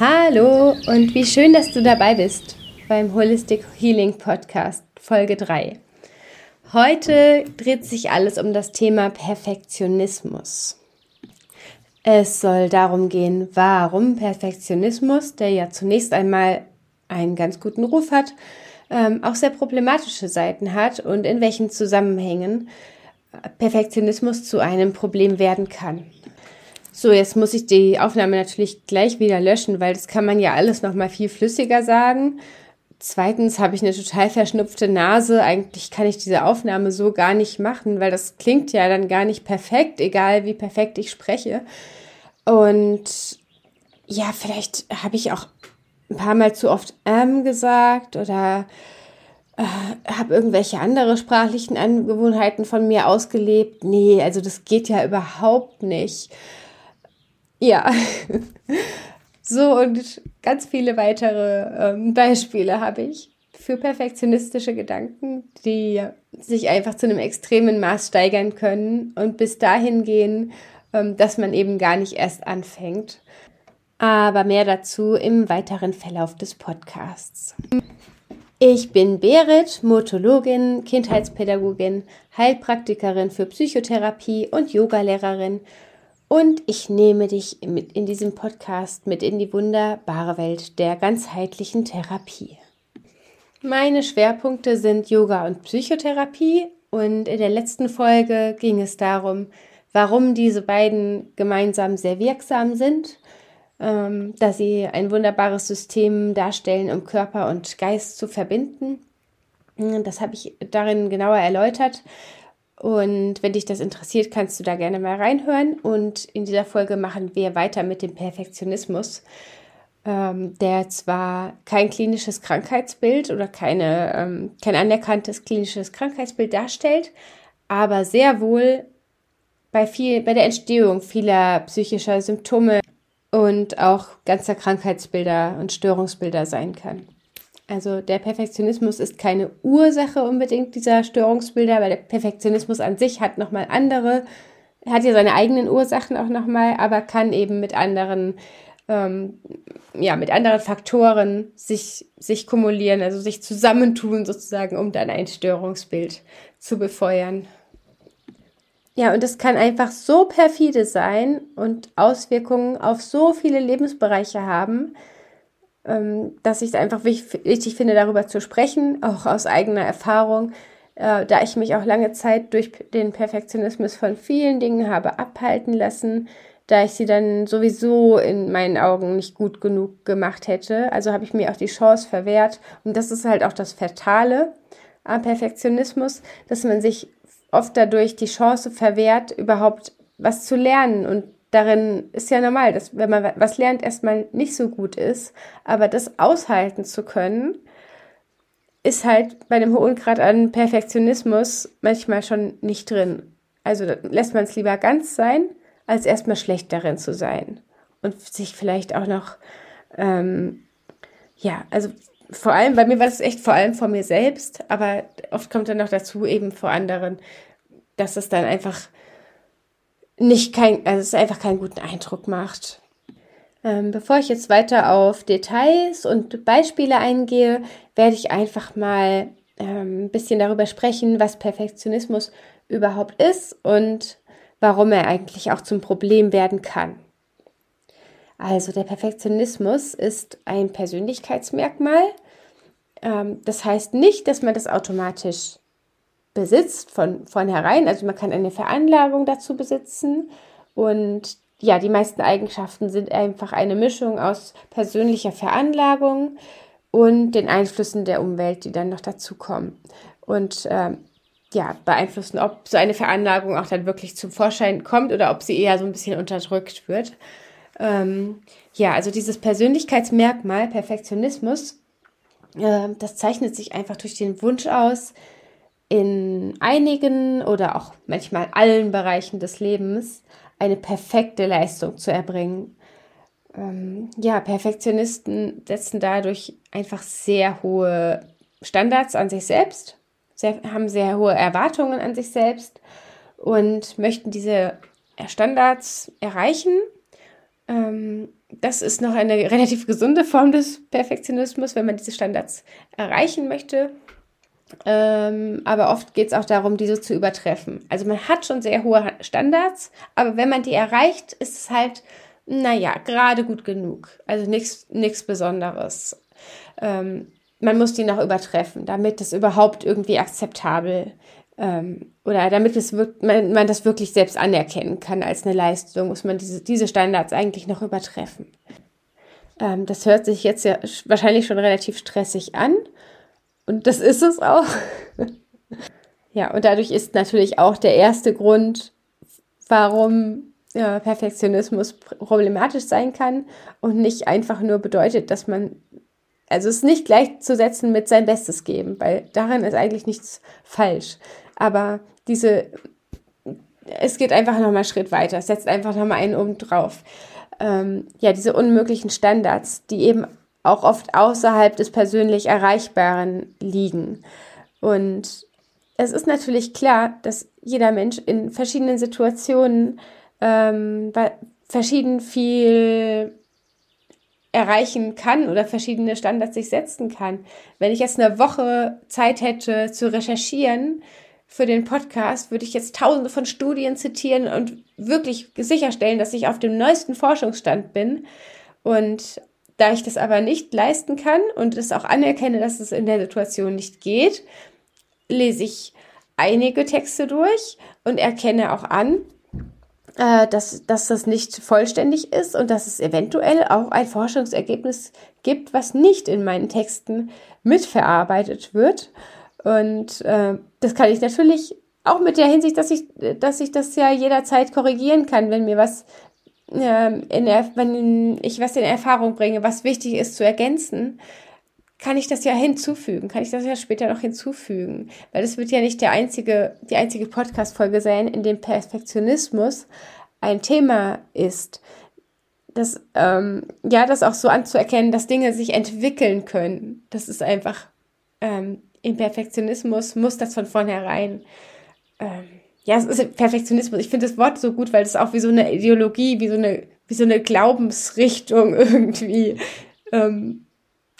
Hallo und wie schön, dass du dabei bist beim Holistic Healing Podcast Folge 3. Heute dreht sich alles um das Thema Perfektionismus. Es soll darum gehen, warum Perfektionismus, der ja zunächst einmal einen ganz guten Ruf hat, ähm, auch sehr problematische Seiten hat und in welchen Zusammenhängen Perfektionismus zu einem Problem werden kann. So, jetzt muss ich die Aufnahme natürlich gleich wieder löschen, weil das kann man ja alles noch mal viel flüssiger sagen. Zweitens habe ich eine total verschnupfte Nase. Eigentlich kann ich diese Aufnahme so gar nicht machen, weil das klingt ja dann gar nicht perfekt, egal wie perfekt ich spreche. Und ja, vielleicht habe ich auch ein paar Mal zu oft ähm gesagt oder äh, habe irgendwelche andere sprachlichen Angewohnheiten von mir ausgelebt. Nee, also das geht ja überhaupt nicht. Ja. so und ganz viele weitere ähm, Beispiele habe ich für perfektionistische Gedanken, die sich einfach zu einem extremen Maß steigern können und bis dahin gehen, ähm, dass man eben gar nicht erst anfängt. Aber mehr dazu im weiteren Verlauf des Podcasts. Ich bin Berit, Motologin, Kindheitspädagogin, Heilpraktikerin für Psychotherapie und Yogalehrerin und ich nehme dich mit in diesem Podcast mit in die wunderbare Welt der ganzheitlichen Therapie. Meine Schwerpunkte sind Yoga und Psychotherapie und in der letzten Folge ging es darum, warum diese beiden gemeinsam sehr wirksam sind, ähm, dass sie ein wunderbares System darstellen, um Körper und Geist zu verbinden. Das habe ich darin genauer erläutert. Und wenn dich das interessiert, kannst du da gerne mal reinhören. Und in dieser Folge machen wir weiter mit dem Perfektionismus, ähm, der zwar kein klinisches Krankheitsbild oder keine, ähm, kein anerkanntes klinisches Krankheitsbild darstellt, aber sehr wohl bei, viel, bei der Entstehung vieler psychischer Symptome und auch ganzer Krankheitsbilder und Störungsbilder sein kann. Also der Perfektionismus ist keine Ursache unbedingt dieser Störungsbilder, weil der Perfektionismus an sich hat nochmal andere, hat ja seine eigenen Ursachen auch nochmal, aber kann eben mit anderen, ähm, ja, mit anderen Faktoren sich, sich kumulieren, also sich zusammentun sozusagen, um dann ein Störungsbild zu befeuern. Ja, und das kann einfach so perfide sein und Auswirkungen auf so viele Lebensbereiche haben, ähm, dass ich es einfach wichtig finde, darüber zu sprechen, auch aus eigener Erfahrung, äh, da ich mich auch lange Zeit durch den Perfektionismus von vielen Dingen habe abhalten lassen, da ich sie dann sowieso in meinen Augen nicht gut genug gemacht hätte. Also habe ich mir auch die Chance verwehrt. Und das ist halt auch das Fatale am Perfektionismus, dass man sich oft dadurch die Chance verwehrt, überhaupt was zu lernen und darin ist ja normal, dass wenn man was lernt, erstmal nicht so gut ist, aber das aushalten zu können, ist halt bei einem hohen Grad an Perfektionismus manchmal schon nicht drin. Also lässt man es lieber ganz sein, als erstmal schlecht darin zu sein. Und sich vielleicht auch noch, ähm, ja, also vor allem, bei mir war das echt vor allem vor mir selbst, aber oft kommt dann noch dazu eben vor anderen, dass es dann einfach nicht kein, also es einfach keinen guten Eindruck macht. Ähm, bevor ich jetzt weiter auf Details und Beispiele eingehe, werde ich einfach mal ähm, ein bisschen darüber sprechen, was Perfektionismus überhaupt ist und warum er eigentlich auch zum Problem werden kann. Also der Perfektionismus ist ein Persönlichkeitsmerkmal. Ähm, das heißt nicht, dass man das automatisch besitzt von vornherein. Also man kann eine Veranlagung dazu besitzen und ja, die meisten Eigenschaften sind einfach eine Mischung aus persönlicher Veranlagung und den Einflüssen der Umwelt, die dann noch dazukommen. Und ähm, ja, beeinflussen, ob so eine Veranlagung auch dann wirklich zum Vorschein kommt oder ob sie eher so ein bisschen unterdrückt wird. Ähm, ja, also dieses Persönlichkeitsmerkmal, Perfektionismus, äh, das zeichnet sich einfach durch den Wunsch aus, in einigen oder auch manchmal allen Bereichen des Lebens eine perfekte Leistung zu erbringen. Ähm, ja, Perfektionisten setzen dadurch einfach sehr hohe Standards an sich selbst, sehr, haben sehr hohe Erwartungen an sich selbst und möchten diese Standards erreichen. Ähm, das ist noch eine relativ gesunde Form des Perfektionismus, wenn man diese Standards erreichen möchte. Ähm, aber oft geht es auch darum, diese zu übertreffen. Also man hat schon sehr hohe Standards, aber wenn man die erreicht, ist es halt, naja, gerade gut genug. Also nichts Besonderes. Ähm, man muss die noch übertreffen, damit es überhaupt irgendwie akzeptabel ähm, oder damit es man, man das wirklich selbst anerkennen kann als eine Leistung, muss man diese, diese Standards eigentlich noch übertreffen. Ähm, das hört sich jetzt ja wahrscheinlich schon relativ stressig an und das ist es auch. ja, und dadurch ist natürlich auch der erste Grund, warum ja, Perfektionismus problematisch sein kann und nicht einfach nur bedeutet, dass man also es nicht gleichzusetzen mit sein Bestes geben, weil daran ist eigentlich nichts falsch. Aber diese, es geht einfach nochmal einen Schritt weiter, es setzt einfach nochmal einen oben drauf. Ähm, ja, diese unmöglichen Standards, die eben auch oft außerhalb des persönlich Erreichbaren liegen. Und es ist natürlich klar, dass jeder Mensch in verschiedenen Situationen ähm, verschieden viel erreichen kann oder verschiedene Standards sich setzen kann. Wenn ich jetzt eine Woche Zeit hätte zu recherchieren für den Podcast, würde ich jetzt tausende von Studien zitieren und wirklich sicherstellen, dass ich auf dem neuesten Forschungsstand bin. Und da ich das aber nicht leisten kann und es auch anerkenne, dass es in der Situation nicht geht, lese ich einige Texte durch und erkenne auch an, äh, dass, dass das nicht vollständig ist und dass es eventuell auch ein Forschungsergebnis gibt, was nicht in meinen Texten mitverarbeitet wird. Und äh, das kann ich natürlich auch mit der Hinsicht, dass ich, dass ich das ja jederzeit korrigieren kann, wenn mir was äh, in der, wenn ich was in Erfahrung bringe, was wichtig ist zu ergänzen, kann ich das ja hinzufügen, kann ich das ja später noch hinzufügen, weil das wird ja nicht der einzige, die einzige Podcast-Folge sein, in dem Perfektionismus ein Thema ist. Das, ähm, ja, das auch so anzuerkennen, dass Dinge sich entwickeln können. Das ist einfach, ähm, im Perfektionismus muss das von vornherein, ähm, ja, es ist Perfektionismus. Ich finde das Wort so gut, weil es auch wie so eine Ideologie, wie so eine, wie so eine Glaubensrichtung irgendwie ähm,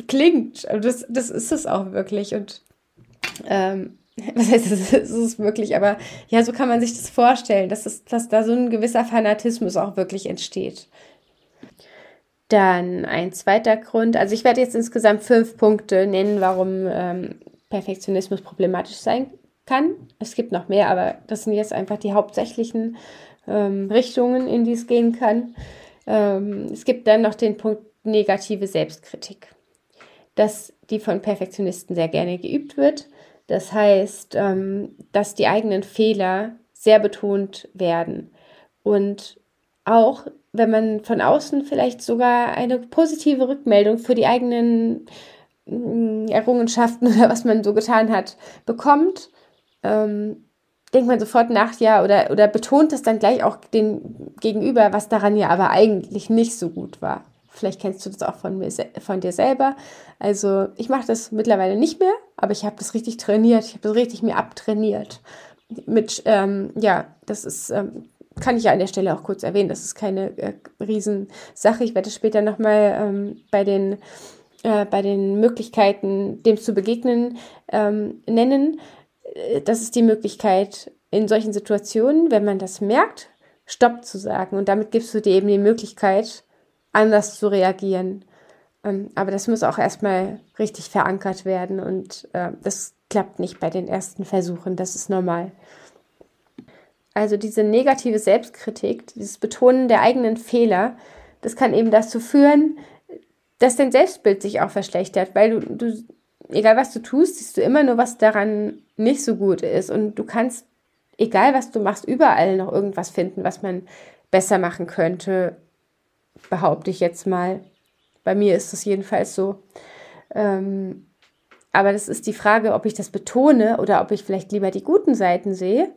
klingt. Und das, das ist es auch wirklich. Und ähm, was heißt, das ist es wirklich, aber ja, so kann man sich das vorstellen, dass, es, dass da so ein gewisser Fanatismus auch wirklich entsteht. Dann ein zweiter Grund, also ich werde jetzt insgesamt fünf Punkte nennen, warum ähm, Perfektionismus problematisch sein kann. Es gibt noch mehr, aber das sind jetzt einfach die hauptsächlichen ähm, Richtungen, in die es gehen kann. Ähm, es gibt dann noch den Punkt negative Selbstkritik dass die von Perfektionisten sehr gerne geübt wird. Das heißt, ähm, dass die eigenen Fehler sehr betont werden. Und auch wenn man von außen vielleicht sogar eine positive Rückmeldung für die eigenen Errungenschaften oder was man so getan hat, bekommt, ähm, denkt man sofort nach, ja, oder, oder betont es dann gleich auch den Gegenüber, was daran ja aber eigentlich nicht so gut war. Vielleicht kennst du das auch von, mir, von dir selber. Also ich mache das mittlerweile nicht mehr, aber ich habe das richtig trainiert. Ich habe das richtig mir abtrainiert. Mit, ähm, ja, das ist, ähm, kann ich ja an der Stelle auch kurz erwähnen. Das ist keine äh, Riesensache. Ich werde später nochmal ähm, bei den äh, bei den Möglichkeiten, dem zu begegnen, ähm, nennen. Äh, das ist die Möglichkeit, in solchen Situationen, wenn man das merkt, Stopp zu sagen. Und damit gibst du dir eben die Möglichkeit, anders zu reagieren. Ähm, aber das muss auch erstmal richtig verankert werden und äh, das klappt nicht bei den ersten Versuchen, das ist normal. Also diese negative Selbstkritik, dieses Betonen der eigenen Fehler, das kann eben dazu führen, dass dein Selbstbild sich auch verschlechtert, weil du, du, egal was du tust, siehst du immer nur, was daran nicht so gut ist. Und du kannst, egal was du machst, überall noch irgendwas finden, was man besser machen könnte behaupte ich jetzt mal. Bei mir ist es jedenfalls so. Ähm, aber das ist die Frage, ob ich das betone oder ob ich vielleicht lieber die guten Seiten sehe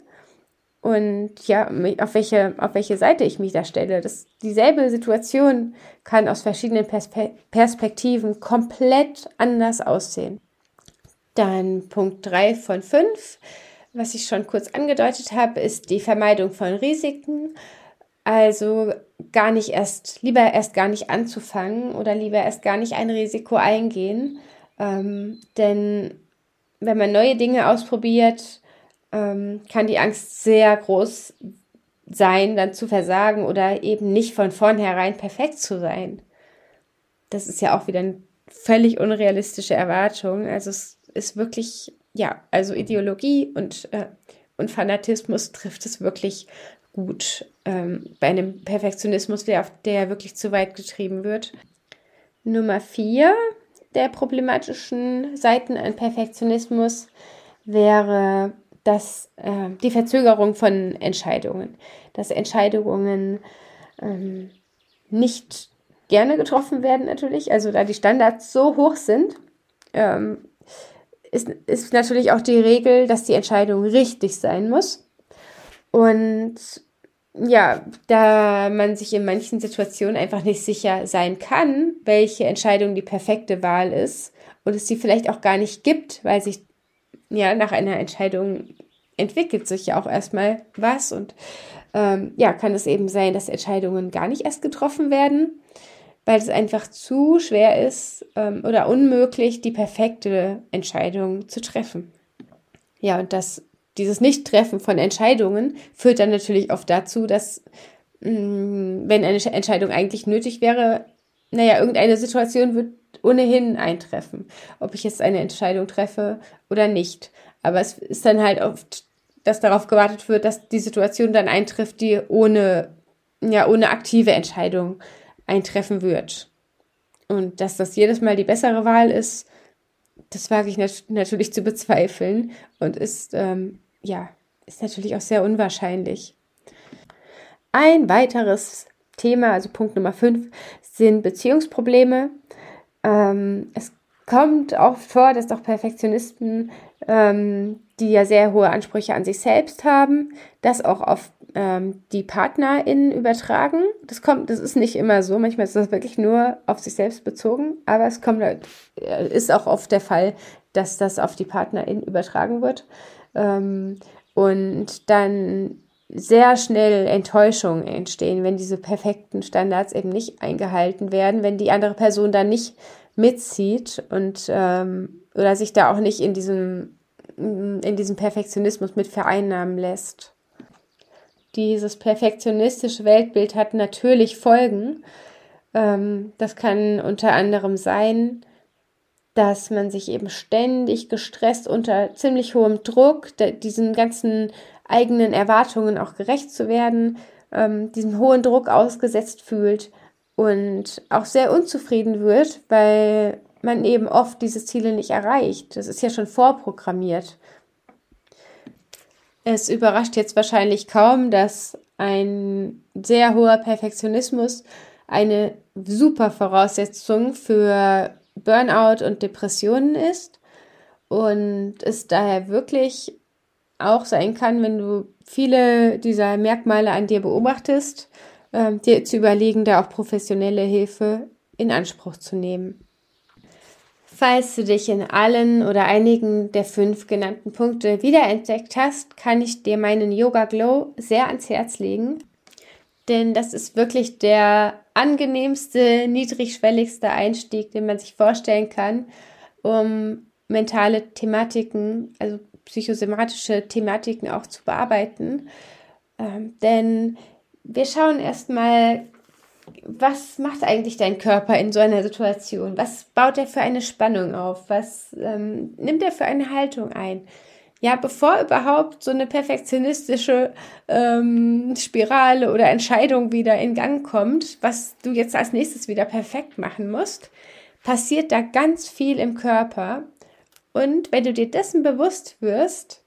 und ja, auf welche, auf welche Seite ich mich da stelle. Das, dieselbe Situation kann aus verschiedenen Perspe Perspektiven komplett anders aussehen. Dann Punkt 3 von 5, was ich schon kurz angedeutet habe, ist die Vermeidung von Risiken. Also gar nicht erst, lieber erst gar nicht anzufangen oder lieber erst gar nicht ein Risiko eingehen. Ähm, denn wenn man neue Dinge ausprobiert, ähm, kann die Angst sehr groß sein, dann zu versagen oder eben nicht von vornherein perfekt zu sein. Das ist ja auch wieder eine völlig unrealistische Erwartung. Also es ist wirklich, ja, also Ideologie und, äh, und Fanatismus trifft es wirklich gut ähm, bei einem Perfektionismus, der, der wirklich zu weit getrieben wird. Nummer vier der problematischen Seiten an Perfektionismus wäre dass äh, die Verzögerung von Entscheidungen, dass Entscheidungen ähm, nicht gerne getroffen werden natürlich, also da die Standards so hoch sind, ähm, ist, ist natürlich auch die Regel, dass die Entscheidung richtig sein muss. Und ja, da man sich in manchen Situationen einfach nicht sicher sein kann, welche Entscheidung die perfekte Wahl ist und es sie vielleicht auch gar nicht gibt, weil sich ja nach einer Entscheidung entwickelt sich ja auch erstmal was und ähm, ja, kann es eben sein, dass Entscheidungen gar nicht erst getroffen werden, weil es einfach zu schwer ist ähm, oder unmöglich, die perfekte Entscheidung zu treffen. Ja, und das, dieses Nicht-Treffen von Entscheidungen führt dann natürlich oft dazu, dass, mh, mm, wenn eine Entscheidung eigentlich nötig wäre, naja, irgendeine Situation wird ohnehin eintreffen, ob ich jetzt eine Entscheidung treffe oder nicht. Aber es ist dann halt oft, dass darauf gewartet wird, dass die Situation dann eintrifft, die ohne, ja, ohne aktive Entscheidung eintreffen wird. Und dass das jedes Mal die bessere Wahl ist, das wage ich nat natürlich zu bezweifeln und ist, ähm, ja, ist natürlich auch sehr unwahrscheinlich. Ein weiteres Thema, also Punkt Nummer 5, sind Beziehungsprobleme. Ähm, es kommt oft vor, dass doch Perfektionisten, ähm, die ja sehr hohe Ansprüche an sich selbst haben, das auch auf ähm, die PartnerInnen übertragen. Das kommt, das ist nicht immer so. Manchmal ist das wirklich nur auf sich selbst bezogen, aber es kommt, halt, äh, ist auch oft der Fall, dass das auf die PartnerInnen übertragen wird. Ähm, und dann sehr schnell Enttäuschungen entstehen, wenn diese perfekten Standards eben nicht eingehalten werden, wenn die andere Person dann nicht mitzieht und ähm, oder sich da auch nicht in diesem in diesem Perfektionismus mit vereinnahmen lässt. Dieses perfektionistische Weltbild hat natürlich Folgen. Ähm, das kann unter anderem sein, dass man sich eben ständig gestresst unter ziemlich hohem Druck, diesen ganzen eigenen Erwartungen auch gerecht zu werden, ähm, diesem hohen Druck ausgesetzt fühlt und auch sehr unzufrieden wird, weil man eben oft diese Ziele nicht erreicht. Das ist ja schon vorprogrammiert. Es überrascht jetzt wahrscheinlich kaum, dass ein sehr hoher Perfektionismus eine super Voraussetzung für Burnout und Depressionen ist und es daher wirklich auch sein kann, wenn du viele dieser Merkmale an dir beobachtest, äh, dir zu überlegen, da auch professionelle Hilfe in Anspruch zu nehmen. Falls du dich in allen oder einigen der fünf genannten Punkte wiederentdeckt hast, kann ich dir meinen Yoga Glow sehr ans Herz legen. Denn das ist wirklich der angenehmste, niedrigschwelligste Einstieg, den man sich vorstellen kann, um mentale Thematiken, also psychosomatische Thematiken auch zu bearbeiten. Ähm, denn wir schauen erstmal, was macht eigentlich dein Körper in so einer Situation? Was baut er für eine Spannung auf? Was ähm, nimmt er für eine Haltung ein? Ja, bevor überhaupt so eine perfektionistische ähm, Spirale oder Entscheidung wieder in Gang kommt, was du jetzt als nächstes wieder perfekt machen musst, passiert da ganz viel im Körper. Und wenn du dir dessen bewusst wirst,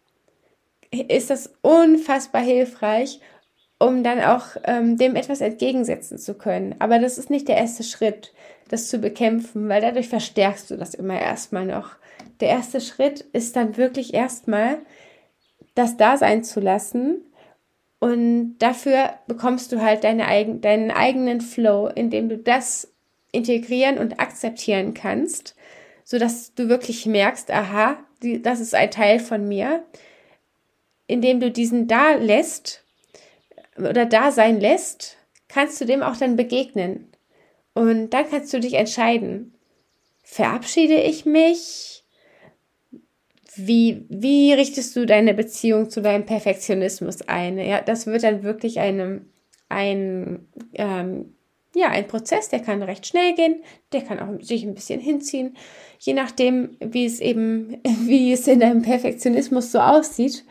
ist das unfassbar hilfreich, um dann auch ähm, dem etwas entgegensetzen zu können. Aber das ist nicht der erste Schritt, das zu bekämpfen, weil dadurch verstärkst du das immer erstmal noch. Der erste Schritt ist dann wirklich erstmal, das da sein zu lassen. Und dafür bekommst du halt deine eigen, deinen eigenen Flow, indem du das integrieren und akzeptieren kannst, sodass du wirklich merkst, aha, das ist ein Teil von mir, indem du diesen da lässt oder da sein lässt, kannst du dem auch dann begegnen. Und dann kannst du dich entscheiden. Verabschiede ich mich? Wie, wie richtest du deine Beziehung zu deinem Perfektionismus ein? Ja, das wird dann wirklich einem, ein, ähm, ja, ein Prozess, der kann recht schnell gehen, der kann auch sich ein bisschen hinziehen, je nachdem, wie es eben, wie es in deinem Perfektionismus so aussieht.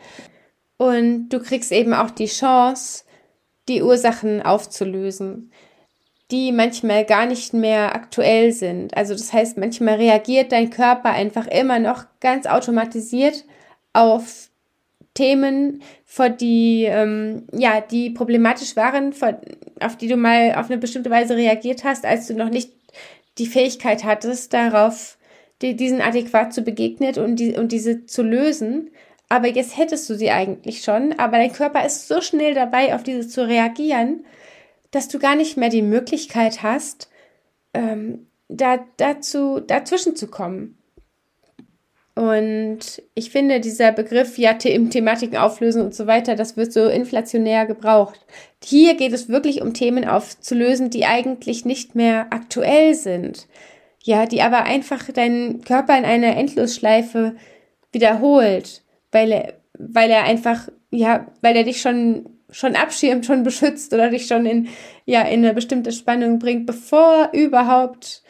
Und du kriegst eben auch die Chance, die Ursachen aufzulösen, die manchmal gar nicht mehr aktuell sind. Also das heißt, manchmal reagiert dein Körper einfach immer noch ganz automatisiert auf Themen, vor die, ähm, ja, die problematisch waren, vor, auf die du mal auf eine bestimmte Weise reagiert hast, als du noch nicht die Fähigkeit hattest, darauf die, diesen adäquat zu begegnen und, die, und diese zu lösen. Aber jetzt hättest du sie eigentlich schon, aber dein Körper ist so schnell dabei, auf diese zu reagieren, dass du gar nicht mehr die Möglichkeit hast, ähm, da, dazu, dazwischen zu kommen. Und ich finde, dieser Begriff, ja, The Thematiken auflösen und so weiter, das wird so inflationär gebraucht. Hier geht es wirklich um Themen aufzulösen, die eigentlich nicht mehr aktuell sind. Ja, die aber einfach deinen Körper in einer Endlosschleife wiederholt, weil er, weil er einfach, ja, weil er dich schon, schon abschirmt, schon beschützt oder dich schon in, ja, in eine bestimmte Spannung bringt, bevor überhaupt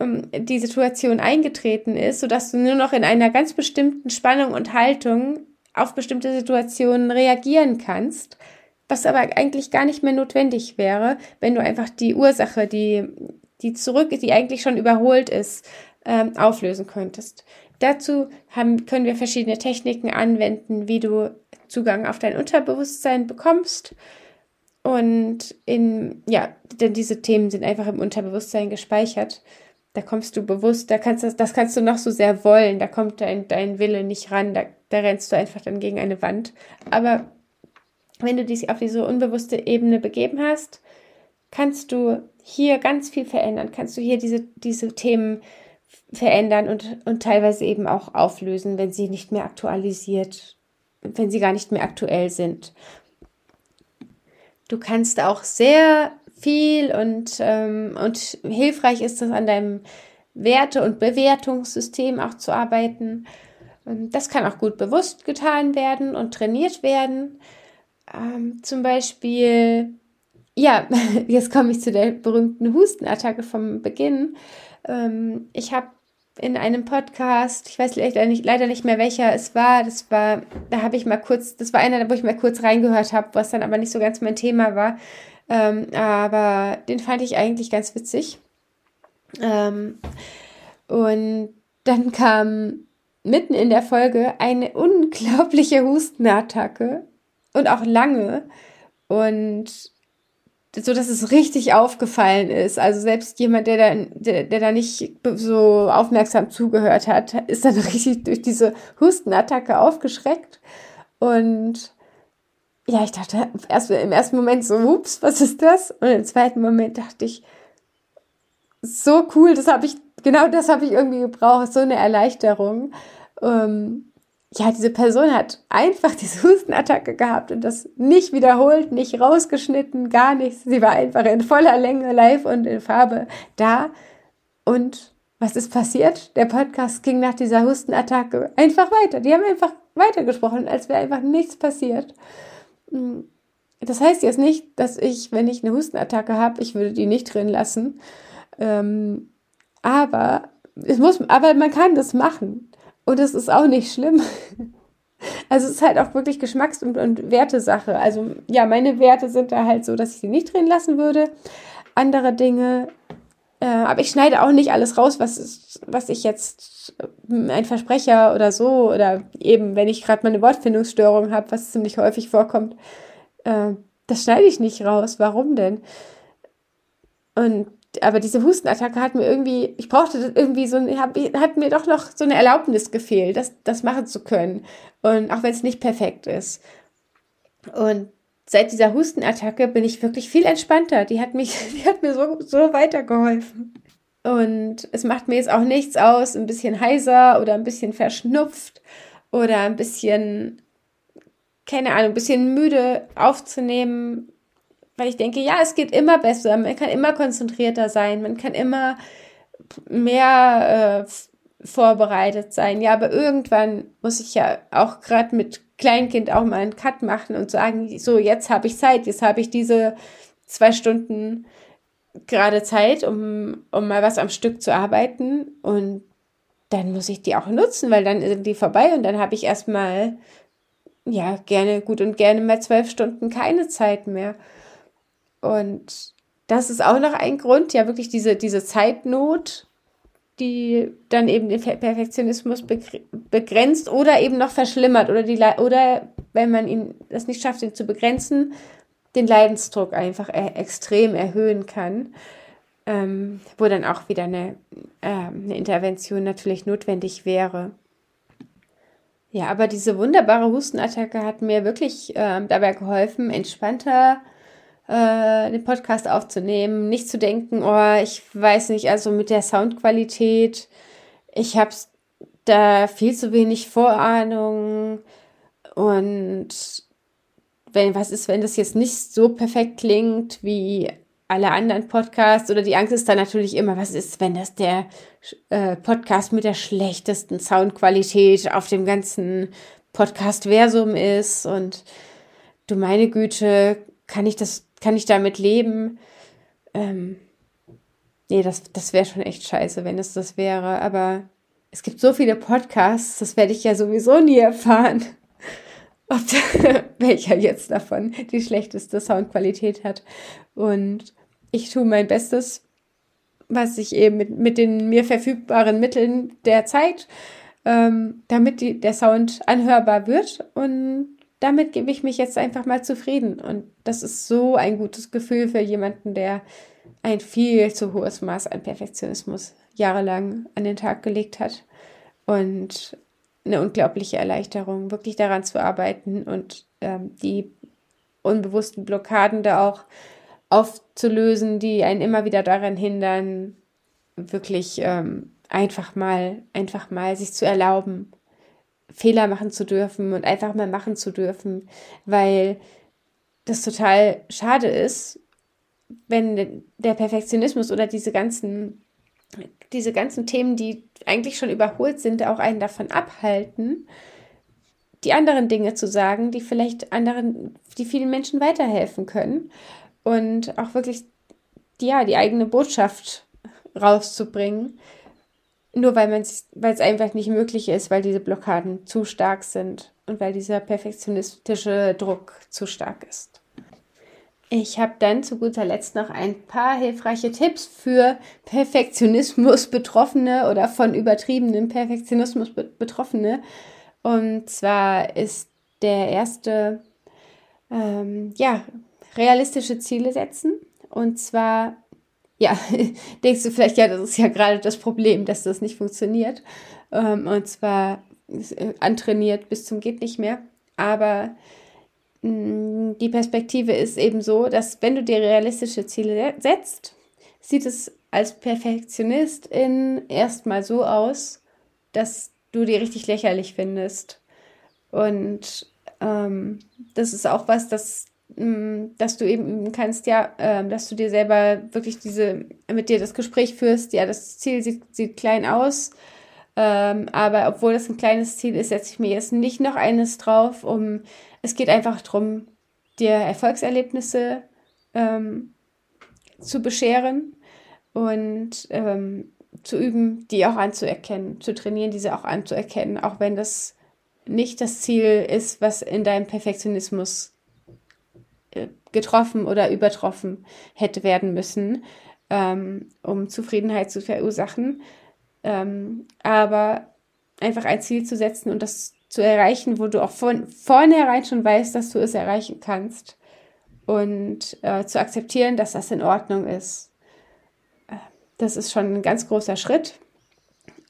die Situation eingetreten ist, sodass du nur noch in einer ganz bestimmten Spannung und Haltung auf bestimmte Situationen reagieren kannst, was aber eigentlich gar nicht mehr notwendig wäre, wenn du einfach die Ursache, die, die zurück, die eigentlich schon überholt ist, ähm, auflösen könntest. Dazu haben, können wir verschiedene Techniken anwenden, wie du Zugang auf dein Unterbewusstsein bekommst. Und in, ja, denn diese Themen sind einfach im Unterbewusstsein gespeichert da kommst du bewusst, da kannst du, das kannst du noch so sehr wollen, da kommt dein, dein Wille nicht ran, da, da rennst du einfach dann gegen eine Wand. Aber wenn du dich auf diese unbewusste Ebene begeben hast, kannst du hier ganz viel verändern, kannst du hier diese, diese Themen verändern und, und teilweise eben auch auflösen, wenn sie nicht mehr aktualisiert, wenn sie gar nicht mehr aktuell sind. Du kannst auch sehr viel und, ähm, und hilfreich ist es, an deinem Werte- und Bewertungssystem auch zu arbeiten. Ähm, das kann auch gut bewusst getan werden und trainiert werden. Ähm, zum Beispiel, ja, jetzt komme ich zu der berühmten Hustenattacke vom Beginn. Ähm, ich habe in einem Podcast, ich weiß leider nicht, leider nicht mehr welcher es war, das war, da habe ich mal kurz, das war einer, wo ich mal kurz reingehört habe, was dann aber nicht so ganz mein Thema war. Ähm, aber den fand ich eigentlich ganz witzig. Ähm, und dann kam mitten in der Folge eine unglaubliche Hustenattacke und auch lange. Und so dass es richtig aufgefallen ist. Also selbst jemand, der da, der, der da nicht so aufmerksam zugehört hat, ist dann richtig durch diese Hustenattacke aufgeschreckt. Und ja, ich dachte erst im ersten Moment so, ups, was ist das? Und im zweiten Moment dachte ich, so cool, das habe ich, genau das habe ich irgendwie gebraucht, so eine Erleichterung. Ähm, ja, diese Person hat einfach diese Hustenattacke gehabt und das nicht wiederholt, nicht rausgeschnitten, gar nichts. Sie war einfach in voller Länge live und in Farbe da. Und was ist passiert? Der Podcast ging nach dieser Hustenattacke einfach weiter. Die haben einfach weitergesprochen, als wäre einfach nichts passiert. Hm. Das heißt jetzt nicht, dass ich, wenn ich eine Hustenattacke habe, ich würde die nicht drin lassen. Ähm, aber es muss, aber man kann das machen. Und es ist auch nicht schlimm. Also es ist halt auch wirklich Geschmacks- und, und Wertesache. Also ja, meine Werte sind da halt so, dass ich sie nicht drin lassen würde. Andere Dinge, äh, aber ich schneide auch nicht alles raus, was, was ich jetzt äh, ein Versprecher oder so oder eben, wenn ich gerade mal eine Wortfindungsstörung habe, was ziemlich häufig vorkommt, äh, das schneide ich nicht raus. Warum denn? Und aber diese Hustenattacke hat mir irgendwie, ich brauchte irgendwie so, hab, hat mir doch noch so eine Erlaubnis gefehlt, das, das machen zu können. Und auch wenn es nicht perfekt ist. Und seit dieser Hustenattacke bin ich wirklich viel entspannter. Die hat mich, die hat mir so, so weitergeholfen. Und es macht mir jetzt auch nichts aus, ein bisschen heiser oder ein bisschen verschnupft oder ein bisschen, keine Ahnung, ein bisschen müde aufzunehmen, weil ich denke, ja, es geht immer besser, man kann immer konzentrierter sein, man kann immer mehr äh, vorbereitet sein. Ja, aber irgendwann muss ich ja auch gerade mit Kleinkind auch mal einen Cut machen und sagen, so, jetzt habe ich Zeit, jetzt habe ich diese zwei Stunden gerade Zeit, um, um mal was am Stück zu arbeiten. Und dann muss ich die auch nutzen, weil dann sind die vorbei und dann habe ich erstmal, ja, gerne, gut und gerne mal zwölf Stunden keine Zeit mehr. Und das ist auch noch ein Grund, ja, wirklich diese, diese Zeitnot, die dann eben den Perfektionismus begrenzt oder eben noch verschlimmert oder die, oder wenn man ihn das nicht schafft, ihn zu begrenzen, den Leidensdruck einfach äh, extrem erhöhen kann, ähm, wo dann auch wieder eine, äh, eine Intervention natürlich notwendig wäre. Ja, aber diese wunderbare Hustenattacke hat mir wirklich äh, dabei geholfen, entspannter äh, den Podcast aufzunehmen, nicht zu denken, oh, ich weiß nicht, also mit der Soundqualität, ich habe da viel zu wenig Vorahnung und wenn was ist, wenn das jetzt nicht so perfekt klingt wie alle anderen Podcasts oder die Angst ist dann natürlich immer, was ist, wenn das der äh, Podcast mit der schlechtesten Soundqualität auf dem ganzen Podcast-Versum ist und du meine Güte, kann ich das, kann ich damit leben? Ähm, nee, das, das wäre schon echt scheiße, wenn es das wäre, aber es gibt so viele Podcasts, das werde ich ja sowieso nie erfahren ob der, welcher jetzt davon die schlechteste Soundqualität hat. Und ich tue mein Bestes, was ich eben mit, mit den mir verfügbaren Mitteln der Zeit, ähm, damit die, der Sound anhörbar wird. Und damit gebe ich mich jetzt einfach mal zufrieden. Und das ist so ein gutes Gefühl für jemanden, der ein viel zu hohes Maß an Perfektionismus jahrelang an den Tag gelegt hat. Und eine unglaubliche Erleichterung, wirklich daran zu arbeiten und ähm, die unbewussten Blockaden da auch aufzulösen, die einen immer wieder daran hindern, wirklich ähm, einfach mal, einfach mal sich zu erlauben, Fehler machen zu dürfen und einfach mal machen zu dürfen, weil das total schade ist, wenn der Perfektionismus oder diese ganzen diese ganzen Themen, die eigentlich schon überholt sind, auch einen davon abhalten, die anderen Dinge zu sagen, die vielleicht anderen, die vielen Menschen weiterhelfen können und auch wirklich, ja, die eigene Botschaft rauszubringen, nur weil man es einfach nicht möglich ist, weil diese Blockaden zu stark sind und weil dieser perfektionistische Druck zu stark ist. Ich habe dann zu guter Letzt noch ein paar hilfreiche Tipps für Perfektionismus Betroffene oder von übertriebenem Perfektionismus Betroffene. Und zwar ist der erste, ähm, ja, realistische Ziele setzen. Und zwar, ja, denkst du vielleicht, ja, das ist ja gerade das Problem, dass das nicht funktioniert. Ähm, und zwar äh, antrainiert bis zum geht nicht mehr. Aber Mm, die Perspektive ist eben so, dass wenn du dir realistische Ziele setzt, sieht es als Perfektionistin erstmal so aus, dass du die richtig lächerlich findest. Und ähm, das ist auch was, das, dass du eben üben kannst, ja, äh, dass du dir selber wirklich diese, mit dir das Gespräch führst, ja, das Ziel sieht, sieht klein aus, ähm, aber obwohl das ein kleines Ziel ist, setze ich mir jetzt nicht noch eines drauf, um es geht einfach darum, dir Erfolgserlebnisse ähm, zu bescheren und ähm, zu üben, die auch anzuerkennen, zu trainieren, diese auch anzuerkennen, auch wenn das nicht das Ziel ist, was in deinem Perfektionismus getroffen oder übertroffen hätte werden müssen, ähm, um Zufriedenheit zu verursachen. Ähm, aber einfach ein Ziel zu setzen und das zu erreichen, wo du auch von vornherein schon weißt, dass du es erreichen kannst. Und äh, zu akzeptieren, dass das in Ordnung ist. Äh, das ist schon ein ganz großer Schritt.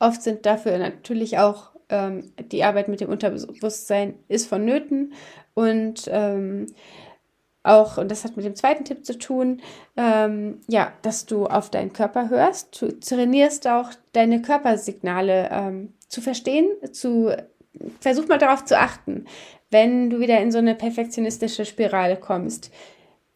Oft sind dafür natürlich auch ähm, die Arbeit mit dem Unterbewusstsein ist vonnöten. Und ähm, auch, und das hat mit dem zweiten Tipp zu tun, ähm, ja, dass du auf deinen Körper hörst. Du trainierst auch deine Körpersignale ähm, zu verstehen, zu versuch mal darauf zu achten, wenn du wieder in so eine perfektionistische Spirale kommst.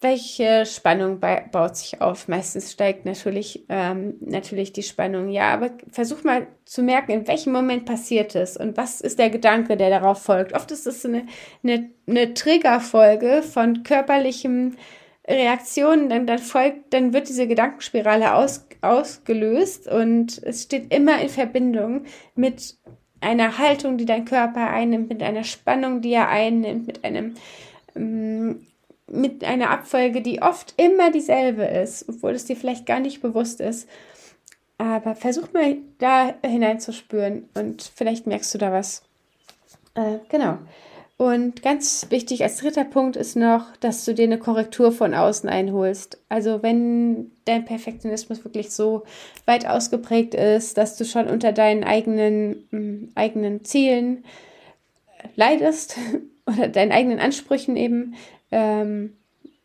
Welche Spannung baut sich auf? Meistens steigt natürlich, ähm, natürlich die Spannung. Ja, aber versuch mal zu merken, in welchem Moment passiert es und was ist der Gedanke, der darauf folgt. Oft ist es eine, eine, eine Triggerfolge von körperlichen Reaktionen, dann, dann folgt, dann wird diese Gedankenspirale aus, ausgelöst und es steht immer in Verbindung mit einer Haltung, die dein Körper einnimmt, mit einer Spannung, die er einnimmt, mit einem ähm, mit einer Abfolge, die oft immer dieselbe ist, obwohl es dir vielleicht gar nicht bewusst ist. Aber versuch mal da hineinzuspüren und vielleicht merkst du da was. Äh, genau. Und ganz wichtig als dritter Punkt ist noch, dass du dir eine Korrektur von außen einholst. Also wenn dein Perfektionismus wirklich so weit ausgeprägt ist, dass du schon unter deinen eigenen, äh, eigenen Zielen leidest oder deinen eigenen Ansprüchen eben, ähm,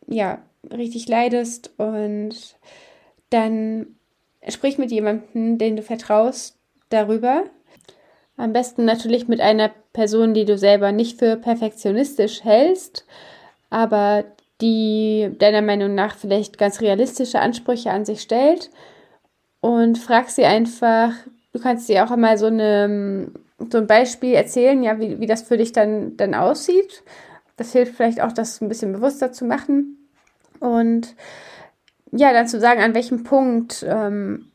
ja, richtig leidest und dann sprich mit jemandem, den du vertraust, darüber. Am besten natürlich mit einer Person, die du selber nicht für perfektionistisch hältst, aber die deiner Meinung nach vielleicht ganz realistische Ansprüche an sich stellt und frag sie einfach, du kannst dir auch einmal so, eine, so ein Beispiel erzählen, ja, wie, wie das für dich dann, dann aussieht das hilft vielleicht auch, das ein bisschen bewusster zu machen. Und ja, dann zu sagen, an welchem Punkt ähm,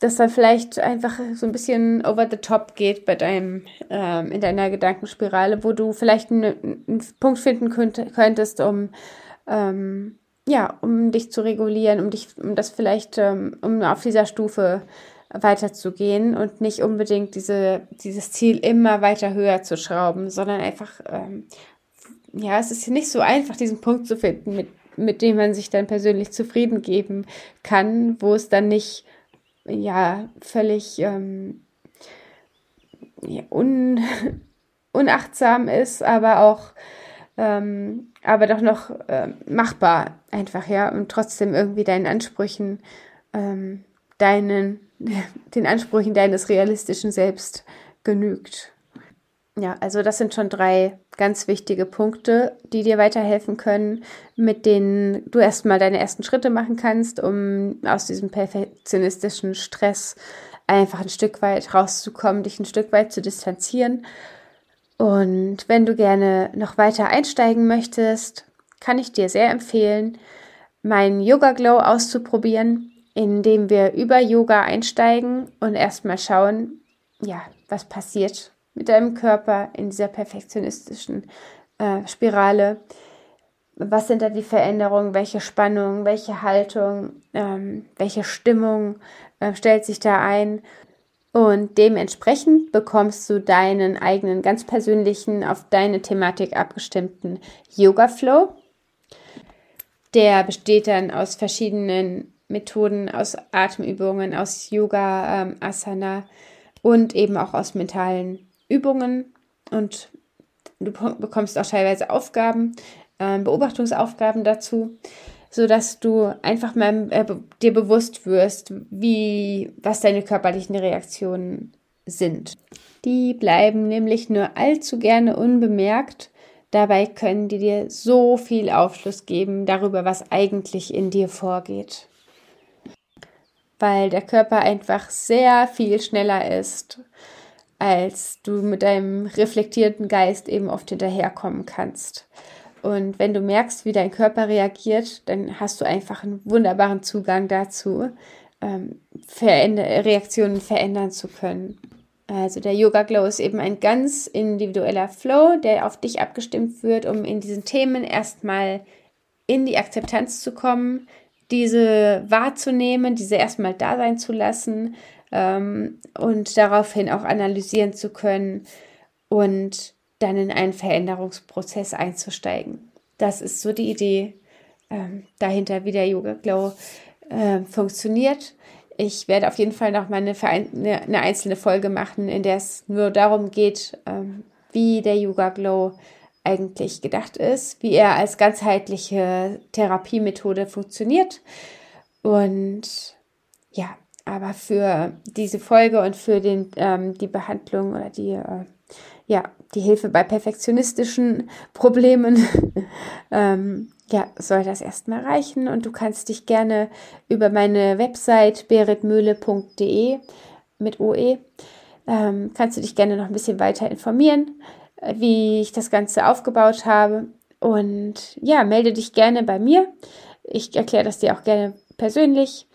das dann vielleicht einfach so ein bisschen over the top geht bei deinem, ähm, in deiner Gedankenspirale, wo du vielleicht einen, einen Punkt finden könnt, könntest, um ähm, ja, um dich zu regulieren, um dich, um das vielleicht, ähm, um auf dieser Stufe weiterzugehen und nicht unbedingt diese, dieses Ziel immer weiter höher zu schrauben, sondern einfach ähm, ja, es ist nicht so einfach, diesen Punkt zu finden, mit, mit dem man sich dann persönlich zufrieden geben kann, wo es dann nicht, ja, völlig ähm, ja, un, unachtsam ist, aber auch, ähm, aber doch noch äh, machbar einfach, ja, und trotzdem irgendwie deinen Ansprüchen, ähm, deinen, den Ansprüchen deines realistischen Selbst genügt. Ja, also das sind schon drei ganz wichtige Punkte, die dir weiterhelfen können, mit denen du erstmal deine ersten Schritte machen kannst, um aus diesem perfektionistischen Stress einfach ein Stück weit rauszukommen, dich ein Stück weit zu distanzieren. Und wenn du gerne noch weiter einsteigen möchtest, kann ich dir sehr empfehlen, meinen Yoga Glow auszuprobieren, indem wir über Yoga einsteigen und erstmal schauen, ja, was passiert mit deinem Körper in dieser perfektionistischen äh, Spirale. Was sind da die Veränderungen? Welche Spannung, welche Haltung, ähm, welche Stimmung äh, stellt sich da ein? Und dementsprechend bekommst du deinen eigenen, ganz persönlichen, auf deine Thematik abgestimmten Yoga Flow. Der besteht dann aus verschiedenen Methoden, aus Atemübungen, aus Yoga, ähm, Asana und eben auch aus mentalen Übungen und du bekommst auch teilweise Aufgaben, äh, Beobachtungsaufgaben dazu, sodass du einfach mal äh, dir bewusst wirst, wie, was deine körperlichen Reaktionen sind. Die bleiben nämlich nur allzu gerne unbemerkt. Dabei können die dir so viel Aufschluss geben darüber, was eigentlich in dir vorgeht. Weil der Körper einfach sehr viel schneller ist als du mit deinem reflektierten Geist eben oft hinterherkommen kannst. Und wenn du merkst, wie dein Körper reagiert, dann hast du einfach einen wunderbaren Zugang dazu, ähm, veränder Reaktionen verändern zu können. Also der Yoga Glow ist eben ein ganz individueller Flow, der auf dich abgestimmt wird, um in diesen Themen erstmal in die Akzeptanz zu kommen, diese wahrzunehmen, diese erstmal da sein zu lassen ähm, und daraufhin auch analysieren zu können und dann in einen Veränderungsprozess einzusteigen. Das ist so die Idee ähm, dahinter, wie der Yoga Glow äh, funktioniert. Ich werde auf jeden Fall noch mal eine, eine, eine, einzelne Folge machen, in der es nur darum geht, ähm, wie der Yoga Glow eigentlich gedacht ist, wie er als ganzheitliche Therapiemethode funktioniert. Und ja, aber für diese Folge und für den, ähm, die Behandlung oder die, äh, ja, die Hilfe bei perfektionistischen Problemen, ähm, ja, soll das erstmal reichen. Und du kannst dich gerne über meine Website beritmühle.de mit OE, ähm, kannst du dich gerne noch ein bisschen weiter informieren, äh, wie ich das Ganze aufgebaut habe. Und ja, melde dich gerne bei mir. Ich erkläre das dir auch gerne persönlich.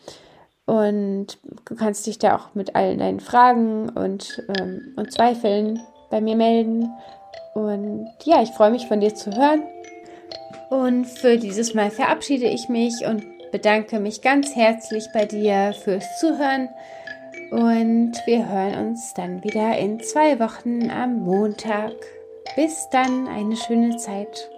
Und du kannst dich da auch mit allen deinen Fragen und, ähm, und Zweifeln bei mir melden. Und ja, ich freue mich von dir zu hören. Und für dieses Mal verabschiede ich mich und bedanke mich ganz herzlich bei dir fürs Zuhören. Und wir hören uns dann wieder in zwei Wochen am Montag. Bis dann, eine schöne Zeit.